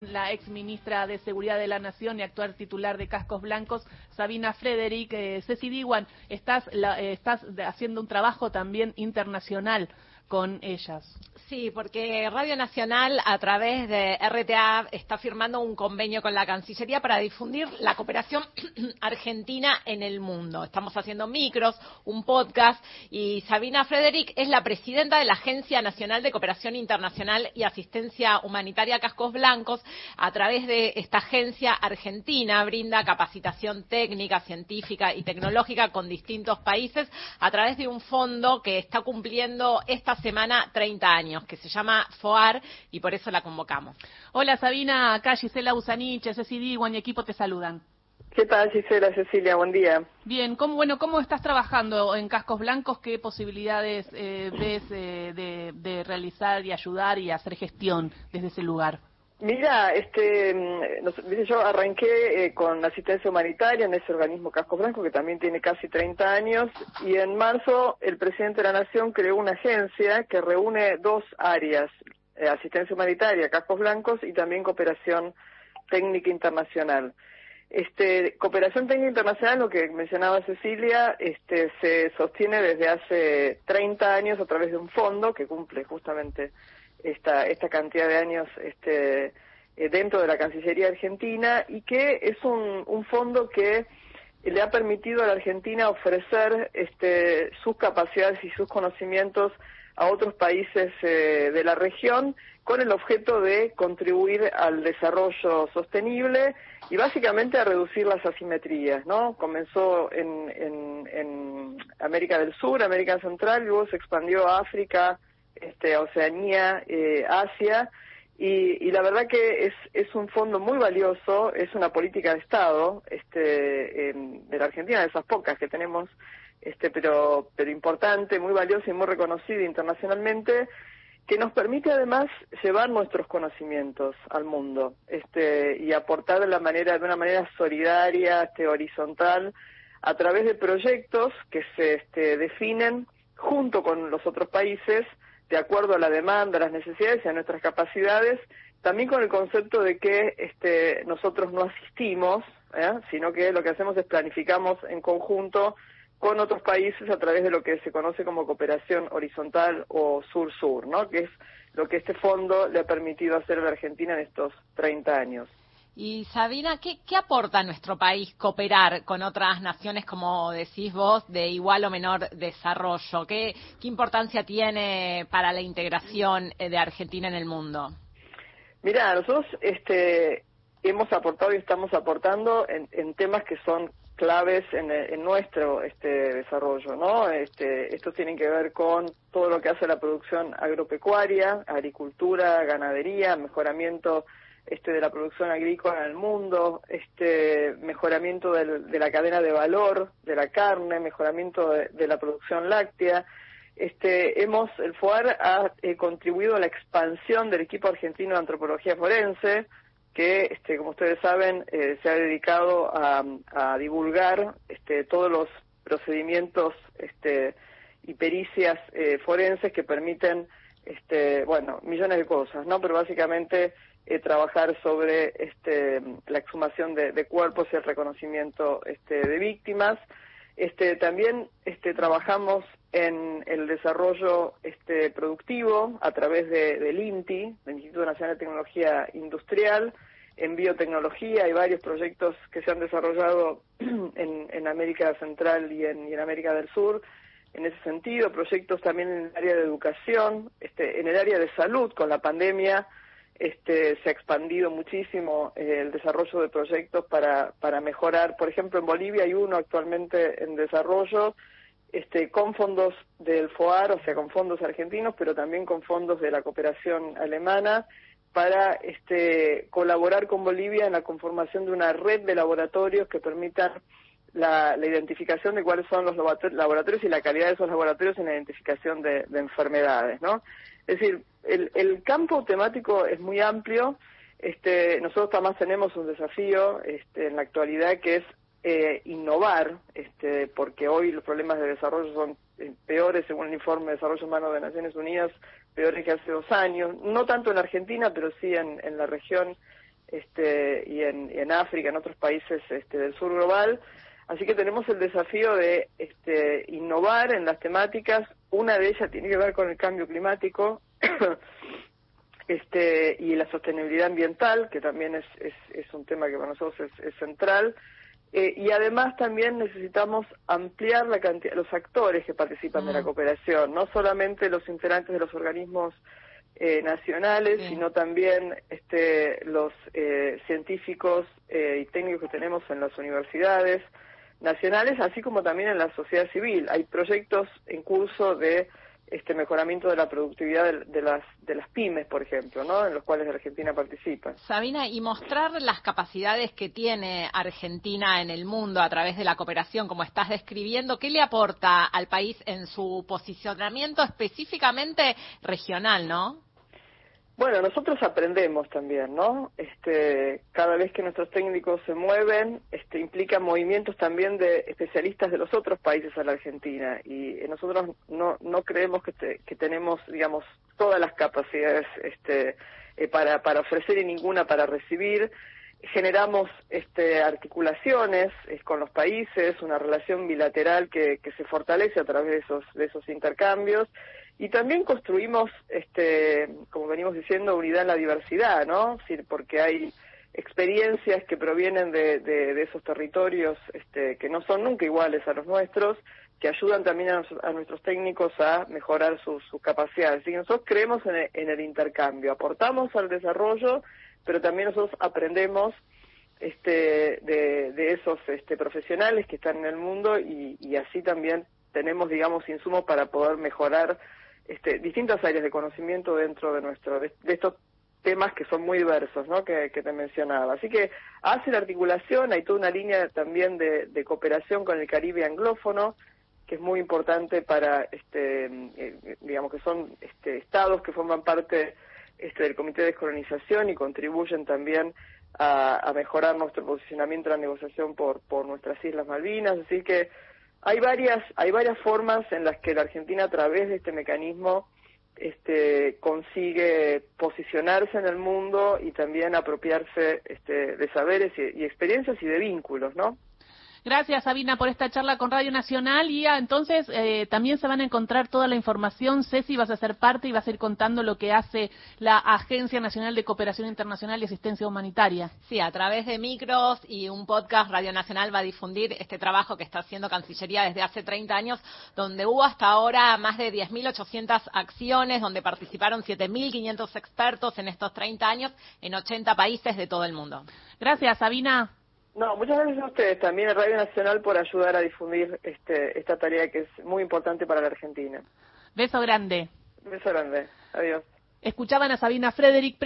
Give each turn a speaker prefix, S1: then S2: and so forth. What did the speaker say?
S1: la ex ministra de Seguridad de la Nación y actual titular de Cascos Blancos, Sabina Frederick. Eh, Ceci Diwan, estás, eh, estás haciendo un trabajo también internacional
S2: Sí, porque Radio Nacional, a través de RTA, está firmando un convenio con la Cancillería para difundir la cooperación argentina en el mundo. Estamos haciendo micros, un podcast, y Sabina Frederick es la presidenta de la Agencia Nacional de Cooperación Internacional y Asistencia Humanitaria Cascos Blancos. A través de esta agencia argentina brinda capacitación técnica, científica y tecnológica con distintos países a través de un fondo que está cumpliendo esta semana 30 años, que se llama FOAR y por eso la convocamos.
S1: Hola Sabina, acá Gisela Usaniche, Ceci Diguan y equipo te saludan.
S3: ¿Qué tal Gisela, Cecilia? Buen día.
S1: Bien, ¿cómo, bueno, ¿cómo estás trabajando en Cascos Blancos? ¿Qué posibilidades eh, ves eh, de, de realizar y ayudar y hacer gestión desde ese lugar?
S3: Mira, este, mm, yo arranqué eh, con asistencia humanitaria en ese organismo Casco Blanco que también tiene casi 30 años y en marzo el presidente de la Nación creó una agencia que reúne dos áreas, eh, asistencia humanitaria, Cascos Blancos y también cooperación técnica internacional. Este, cooperación técnica internacional, lo que mencionaba Cecilia, este, se sostiene desde hace 30 años a través de un fondo que cumple justamente esta, esta cantidad de años este, eh, dentro de la Cancillería Argentina y que es un, fondo que le ha permitido a la Argentina ofrecer este, sus capacidades y sus conocimientos a otros países eh, de la región con el objeto de contribuir al desarrollo sostenible y básicamente a reducir las asimetrías, ¿no? Comenzó en, en, en América del Sur, América Central, y luego se expandió a África, este, Oceanía, eh, Asia, y, la verdad que es, un fondo muy valioso, es una política de Estado este, de la Argentina, de esas pocas que tenemos, este, pero, pero importante, muy valiosa y muy reconocida internacionalmente, que nos permite además llevar nuestros conocimientos al mundo este, y aportar de, la manera, de una manera solidaria, este, horizontal, a través de proyectos que se este, definen junto con los otros países de acuerdo a la demanda, a las necesidades y a nuestras capacidades, también con el concepto de que este, nosotros no asistimos, ¿eh? sino que lo que hacemos es planificamos en conjunto con otros países a través de lo que se conoce como cooperación horizontal o sur-sur, ¿no? que es lo que este fondo le ha permitido hacer a la Argentina en estos 30 años.
S2: Y Sabina, ¿qué, aporta a nuestro país cooperar con otras naciones, como decís vos, de igual o menor desarrollo? ¿Qué, importancia tiene para la integración eh, de Argentina en el mundo?
S3: Mira, nosotros este, hemos aportado y estamos aportando en, temas que son claves en, nuestro este, desarrollo, ¿no? Este, estos tienen que ver con todo lo que hace la producción agropecuaria, agricultura, ganadería, mejoramiento este, de la producción agrícola en el mundo, este, mejoramiento de la cadena de valor de la carne, mejoramiento de, la producción láctea. Este, hemos, el FOAR ha eh, contribuido a la expansión del equipo argentino de antropología forense, que, este, como ustedes saben, eh, se ha dedicado a, divulgar este, todos los procedimientos este, y pericias eh, forenses que permiten, este, bueno, millones de cosas, ¿no? Pero básicamente eh, trabajar sobre este, la exhumación de, cuerpos y el reconocimiento este, de víctimas. Este, también este, trabajamos en el desarrollo este, productivo a través de, del INTI, del Instituto Nacional de Tecnología Industrial, en biotecnología. Hay varios proyectos que se han desarrollado en, en América Central y en, y en, América del Sur en ese sentido. Proyectos también en el área de educación, este, en el área de salud con la pandemia este, se ha expandido muchísimo eh, el desarrollo de proyectos para, para mejorar. Por ejemplo, en Bolivia hay uno actualmente en desarrollo este, con fondos del FOAR, o sea, con fondos argentinos, pero también con fondos de la cooperación alemana para este, colaborar con Bolivia en la conformación de una red de laboratorios que permitan la, identificación de cuáles son los laboratorios y la calidad de esos laboratorios en la identificación de, de enfermedades, ¿no? Es decir, el, el campo temático es muy amplio. Este, nosotros además tenemos un desafío este, en la actualidad que es eh, innovar, este, porque hoy los problemas de desarrollo son eh, peores, según el informe de desarrollo humano de Naciones Unidas, peores que hace dos años, no tanto en Argentina, pero sí en, la región este, y en, en África, en otros países este, del sur global. Así que tenemos el desafío de este, innovar en las temáticas. Una de ellas tiene que ver con el cambio climático este, y la sostenibilidad ambiental, que también es, es, es un tema que para nosotros es, es central. Eh, y además también necesitamos ampliar la cantidad, los actores que participan de la cooperación, no solamente los integrantes de los organismos eh, nacionales, sino también este, los eh, científicos eh, y técnicos que tenemos en las universidades nacionales, así como también en la sociedad civil. Hay proyectos en curso de este mejoramiento de la productividad de, las de las pymes, por ejemplo, ¿no? En los cuales Argentina participa.
S2: Sabina, y mostrar las capacidades que tiene Argentina en el mundo a través de la cooperación, como estás describiendo, ¿qué le aporta al país en su posicionamiento específicamente regional, no?
S3: Bueno, nosotros aprendemos también, ¿no? Este, cada vez que nuestros técnicos se mueven, este, implica movimientos también de especialistas de los otros países a la Argentina y nosotros no, no creemos que, tenemos, digamos, todas las capacidades este, eh, para, ofrecer y ninguna para recibir. Generamos este, articulaciones eh, con los países, una relación bilateral que, que se fortalece a través de esos, de esos intercambios y también construimos, este, como venimos diciendo, unidad en la diversidad, ¿no? porque hay experiencias que provienen de, de, esos territorios este, que no son nunca iguales a los nuestros, que ayudan también a, nuestros técnicos a mejorar sus, capacidades. Y nosotros creemos en el, intercambio, aportamos al desarrollo, pero también nosotros aprendemos este, de, de esos este, profesionales que están en el mundo y, y así también tenemos, digamos, insumos para poder mejorar este, distintas áreas de conocimiento dentro de nuestro de, estos temas que son muy diversos, ¿no? Que, te mencionaba. Así que hace la articulación, hay toda una línea también de, cooperación con el Caribe anglófono, que es muy importante para, este, eh, digamos que son este, estados que forman parte este, del Comité de Descolonización y contribuyen también a, a mejorar nuestro posicionamiento en la negociación por, por nuestras Islas Malvinas. Así que hay varias, hay varias formas en las que la Argentina a través de este mecanismo este, consigue posicionarse en el mundo y también apropiarse este, de saberes y, y experiencias y de vínculos, ¿no?
S1: Gracias, Sabina, por esta charla con Radio Nacional. Y ah, entonces eh, también se van a encontrar toda la información. Ceci, vas a ser parte y vas a ir contando lo que hace la Agencia Nacional de Cooperación Internacional y Asistencia Humanitaria.
S2: Sí, a través de micros y un podcast, Radio Nacional va a difundir este trabajo que está haciendo Cancillería desde hace 30 años, donde hubo hasta ahora más de 10.800 acciones, donde participaron 7.500 expertos en estos 30 años en 80 países de todo el mundo.
S1: Gracias, Sabina.
S3: No, muchas gracias a ustedes también a Radio Nacional por ayudar a difundir este, esta tarea que es muy importante para la Argentina.
S1: Beso grande.
S3: Beso grande. Adiós.
S1: Escuchaban a Sabina Frederick,